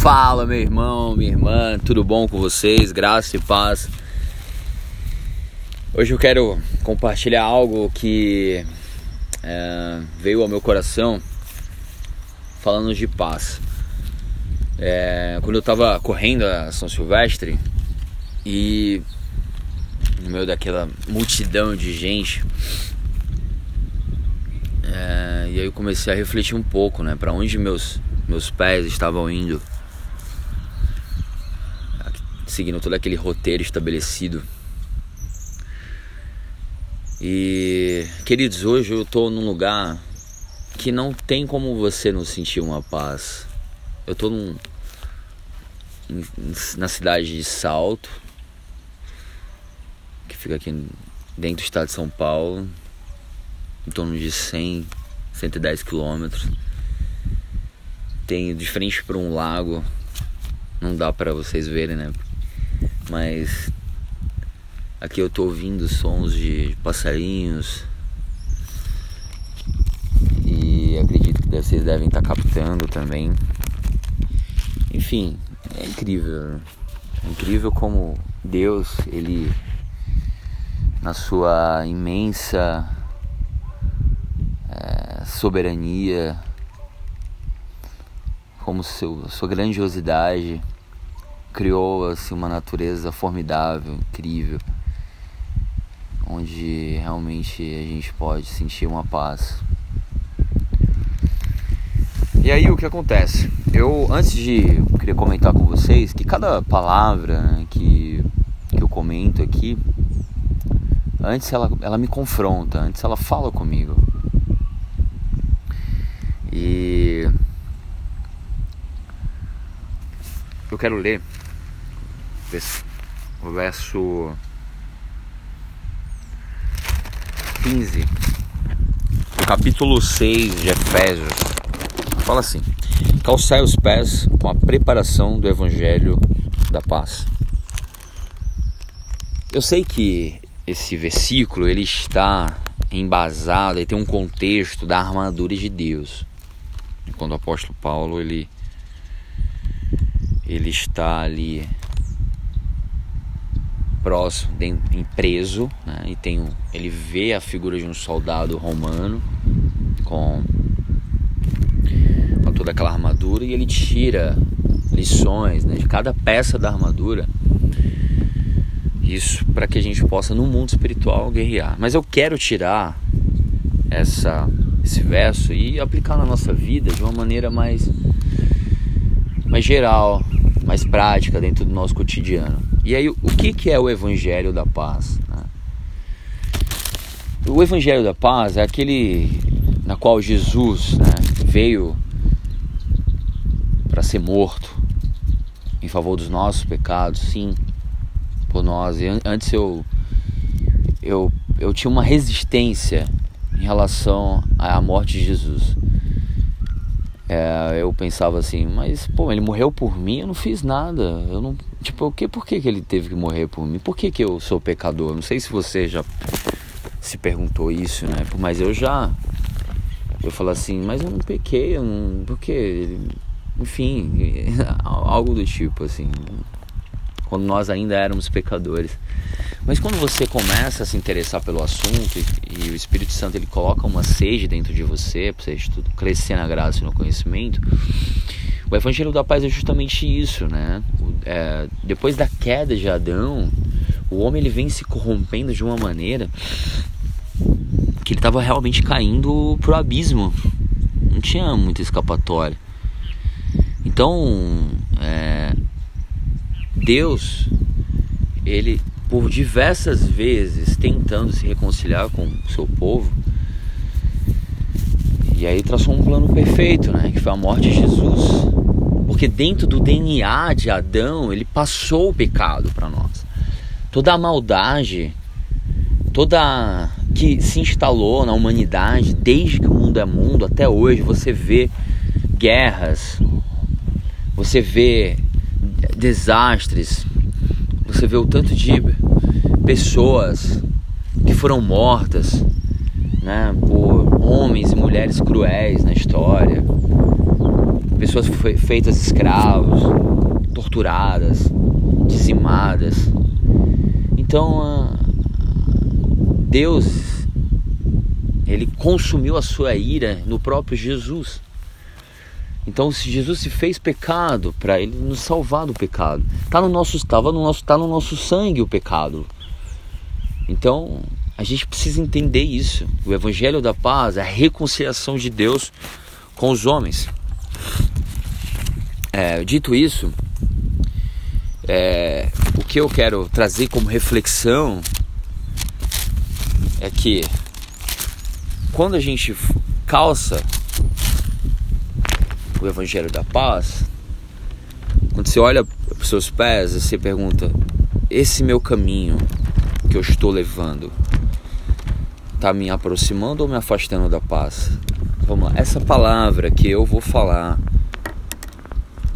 Fala, meu irmão, minha irmã, tudo bom com vocês? Graça e paz. Hoje eu quero compartilhar algo que é, veio ao meu coração falando de paz. É, quando eu estava correndo a São Silvestre e no meio daquela multidão de gente, é, e aí eu comecei a refletir um pouco, né, para onde meus meus pés estavam indo, seguindo todo aquele roteiro estabelecido. E, queridos, hoje eu estou num lugar que não tem como você não sentir uma paz. Eu estou num, na cidade de Salto, que fica aqui dentro do estado de São Paulo, em torno de 100, 110 quilômetros. Tem de frente para um lago, não dá para vocês verem, né? Mas aqui eu tô ouvindo sons de passarinhos e acredito que vocês devem estar tá captando também. Enfim, é incrível. É incrível como Deus, ele na sua imensa é, soberania, como seu, sua grandiosidade, criou assim, uma natureza formidável, incrível, onde realmente a gente pode sentir uma paz. E aí o que acontece? Eu antes de eu queria comentar com vocês que cada palavra né, que, que eu comento aqui, antes ela, ela me confronta, antes ela fala comigo. E Eu quero ler o verso 15 do capítulo 6 de Efésios. Fala assim: Calçai os pés com a preparação do evangelho da paz. Eu sei que esse versículo ele está embasado, ele tem um contexto da armadura de Deus. Quando o apóstolo Paulo ele ele está ali próximo, em preso, né? e tem um, ele vê a figura de um soldado romano com, com toda aquela armadura e ele tira lições né, de cada peça da armadura. Isso para que a gente possa no mundo espiritual guerrear. Mas eu quero tirar essa esse verso e aplicar na nossa vida de uma maneira mais mais geral, mais prática dentro do nosso cotidiano. E aí, o que, que é o Evangelho da Paz? Né? O Evangelho da Paz é aquele na qual Jesus né, veio para ser morto em favor dos nossos pecados, sim, por nós. E antes eu, eu, eu tinha uma resistência em relação à morte de Jesus. É, eu pensava assim, mas pô, ele morreu por mim, eu não fiz nada. Eu não, tipo, o que, por que, que ele teve que morrer por mim? Por que, que eu sou pecador? Não sei se você já se perguntou isso, né? Mas eu já eu falo assim, mas eu não pequei, eu não, porque enfim, algo do tipo assim. Quando nós ainda éramos pecadores. Mas quando você começa a se interessar pelo assunto e, e o Espírito Santo ele coloca uma sede dentro de você para você estudo, crescer na graça e no conhecimento, o Evangelho da Paz é justamente isso, né? É, depois da queda de Adão, o homem ele vem se corrompendo de uma maneira que ele estava realmente caindo pro abismo. Não tinha muita escapatória. Então, é, Deus, ele por diversas vezes tentando se reconciliar com o seu povo. E aí traçou um plano perfeito, né? Que foi a morte de Jesus. Porque dentro do DNA de Adão, ele passou o pecado para nós. Toda a maldade, toda que se instalou na humanidade desde que o mundo é mundo até hoje, você vê guerras, você vê desastres, você vê o tanto de pessoas que foram mortas né, por homens e mulheres cruéis na história. pessoas feitas escravos, torturadas, dizimadas. Então, Deus, ele consumiu a sua ira no próprio Jesus. Então, se Jesus se fez pecado para ele nos salvar do pecado, tá no nosso estava no nosso tá no nosso sangue o pecado. Então, a gente precisa entender isso. O evangelho da paz a reconciliação de Deus com os homens. É, dito isso, é, o que eu quero trazer como reflexão é que quando a gente calça o Evangelho da Paz, quando você olha para os seus pés, você pergunta: esse meu caminho que eu estou levando está me aproximando ou me afastando da paz? Vamos lá, essa palavra que eu vou falar,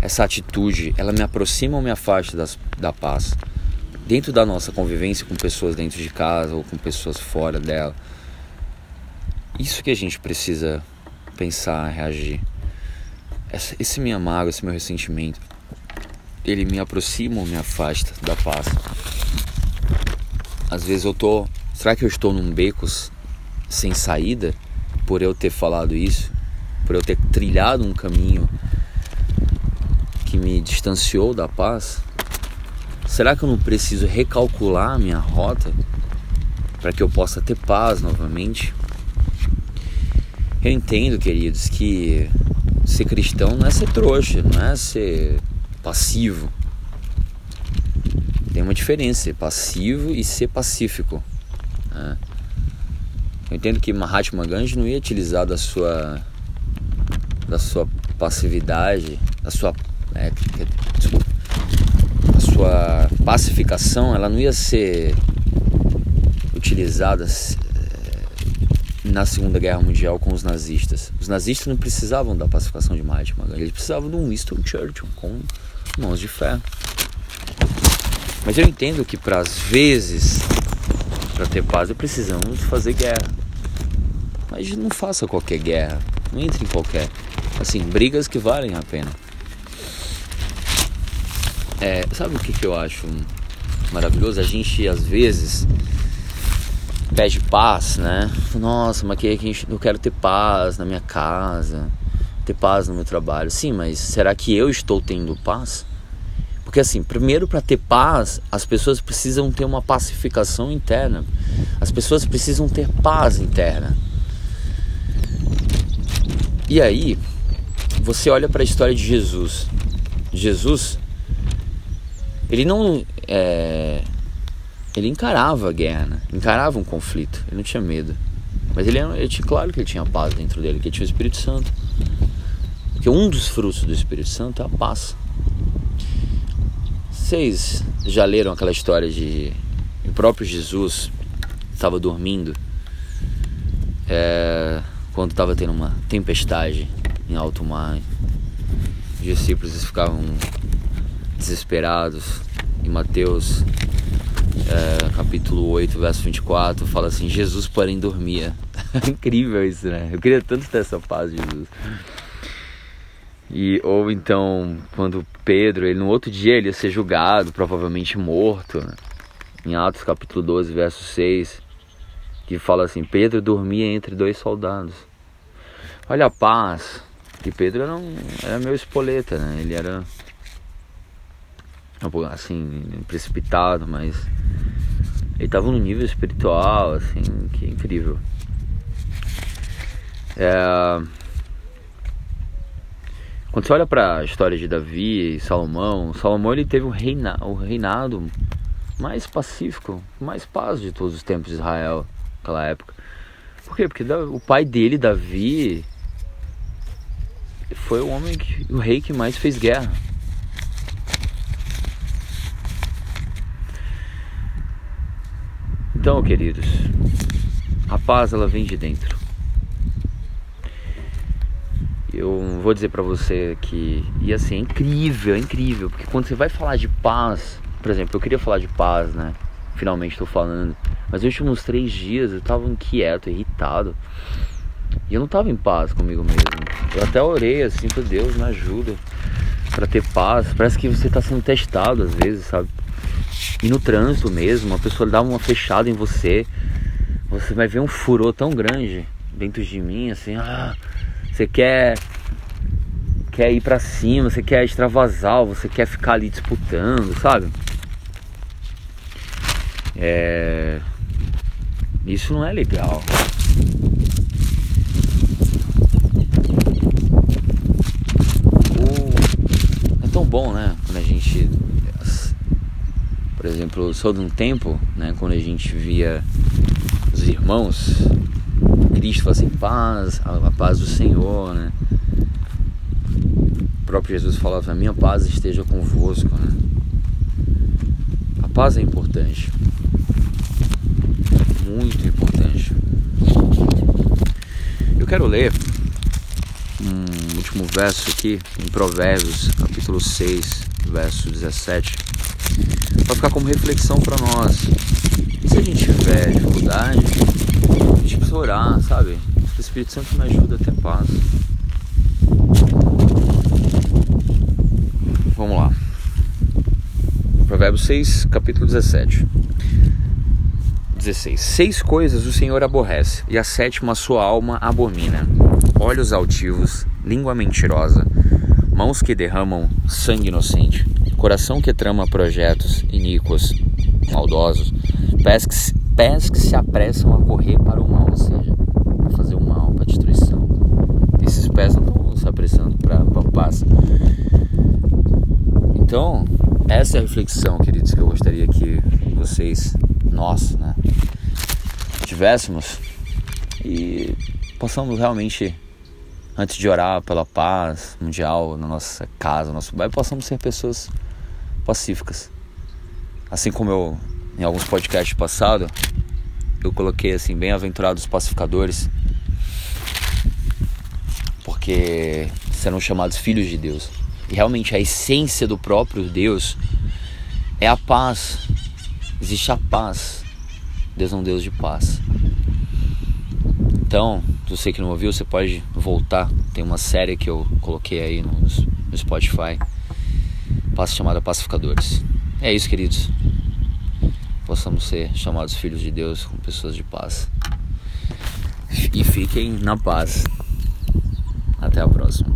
essa atitude, ela me aproxima ou me afasta das, da paz? Dentro da nossa convivência com pessoas dentro de casa ou com pessoas fora dela. Isso que a gente precisa pensar, reagir esse minha mágoa, esse meu ressentimento, ele me aproxima ou me afasta da paz? Às vezes eu tô, será que eu estou num beco sem saída por eu ter falado isso, por eu ter trilhado um caminho que me distanciou da paz? Será que eu não preciso recalcular a minha rota para que eu possa ter paz novamente? Eu entendo, queridos, que ser cristão não é ser trouxa, não é ser passivo. Tem uma diferença, ser passivo e ser pacífico. Né? Eu entendo que Mahatma Gandhi não ia utilizar da sua da sua passividade, da sua é, a sua pacificação, ela não ia ser utilizada na Segunda Guerra Mundial com os nazistas. Os nazistas não precisavam da pacificação de Mahatma Gandhi, eles precisavam de um Winston Churchill com mãos de ferro. Mas eu entendo que para às vezes, para ter paz, precisamos fazer guerra. Mas não faça qualquer guerra, não entre em qualquer. Assim, brigas que valem a pena. É, sabe o que, que eu acho maravilhoso? A gente às vezes pede paz, né? Nossa, mas que gente, eu quero ter paz na minha casa, ter paz no meu trabalho. Sim, mas será que eu estou tendo paz? Porque assim, primeiro para ter paz, as pessoas precisam ter uma pacificação interna. As pessoas precisam ter paz interna. E aí, você olha para a história de Jesus. Jesus, ele não é, ele encarava a guerra, né? encarava um conflito, ele não tinha medo. Mas ele, ele tinha, claro que ele tinha paz dentro dele, que ele tinha o Espírito Santo. Porque um dos frutos do Espírito Santo é a paz. Vocês já leram aquela história de o próprio Jesus estava dormindo é, quando estava tendo uma tempestade em alto mar. Os discípulos ficavam desesperados. Em Mateus é, capítulo 8, verso 24, fala assim: Jesus, porém, dormia. Incrível isso, né? Eu queria tanto ter essa paz de Jesus. E, ou então, quando Pedro, ele no outro dia ele ia ser julgado, provavelmente morto, né? em Atos capítulo 12, verso 6, que fala assim: Pedro dormia entre dois soldados. Olha a paz, que Pedro era, um, era meu espoleta, né? Ele era assim, precipitado, mas ele estava num nível espiritual, assim, que é incrível. É... Quando você olha para a história de Davi e Salomão, Salomão ele teve o, reina... o reinado mais pacífico, mais paz de todos os tempos de Israel naquela época. Por quê? Porque o pai dele, Davi, foi o homem que, o rei que mais fez guerra. Então, queridos, a paz ela vem de dentro. Eu vou dizer para você que e assim é incrível, é incrível, porque quando você vai falar de paz, por exemplo, eu queria falar de paz, né? Finalmente estou falando, mas nos últimos três dias eu estava inquieto, irritado. E eu não tava em paz comigo mesmo. Eu até orei assim, para Deus me ajuda para ter paz. Parece que você tá sendo testado às vezes, sabe? E no trânsito mesmo, uma pessoa dá uma fechada em você, você vai ver um furor tão grande dentro de mim, assim, ah, você quer quer ir para cima, você quer extravasar, você quer ficar ali disputando, sabe? É... Isso não é legal. O... É tão bom, né? Quando a gente. Por exemplo, eu sou de um tempo, né? Quando a gente via os irmãos, Cristo assim, paz, a paz do Senhor, né? O próprio Jesus falava, a minha paz esteja convosco, né? A paz é importante muito importante. Eu quero ler um último verso aqui em Provérbios, capítulo 6, verso 17, para ficar como reflexão para nós. Se a gente tiver dificuldade, a gente precisa orar, sabe? O Espírito Santo me ajuda a ter paz. Vamos lá. Provérbios 6, capítulo 17. 16. Seis coisas o Senhor aborrece, e a sétima a sua alma abomina: olhos altivos, língua mentirosa, mãos que derramam sangue inocente, coração que trama projetos iníquos, maldosos, pés que, pés que se apressam a correr para o mal, ou seja, para fazer o mal, para a destruição. Esses pés não estão se apressando para a paz. Então, essa é a reflexão, queridos, que eu gostaria que vocês nós, né, tivéssemos e possamos realmente, antes de orar pela paz mundial na nossa casa, no nosso bairro, possamos ser pessoas pacíficas. Assim como eu, em alguns podcasts passados, eu coloquei assim, bem-aventurados pacificadores, porque serão chamados filhos de Deus. E realmente a essência do próprio Deus é a paz, existe a paz. Deus é um Deus de paz. Então, você que não ouviu, você pode voltar. Tem uma série que eu coloquei aí no Spotify, paz chamada Pacificadores. É isso, queridos. Possamos ser chamados filhos de Deus com pessoas de paz. E fiquem na paz. Até a próxima.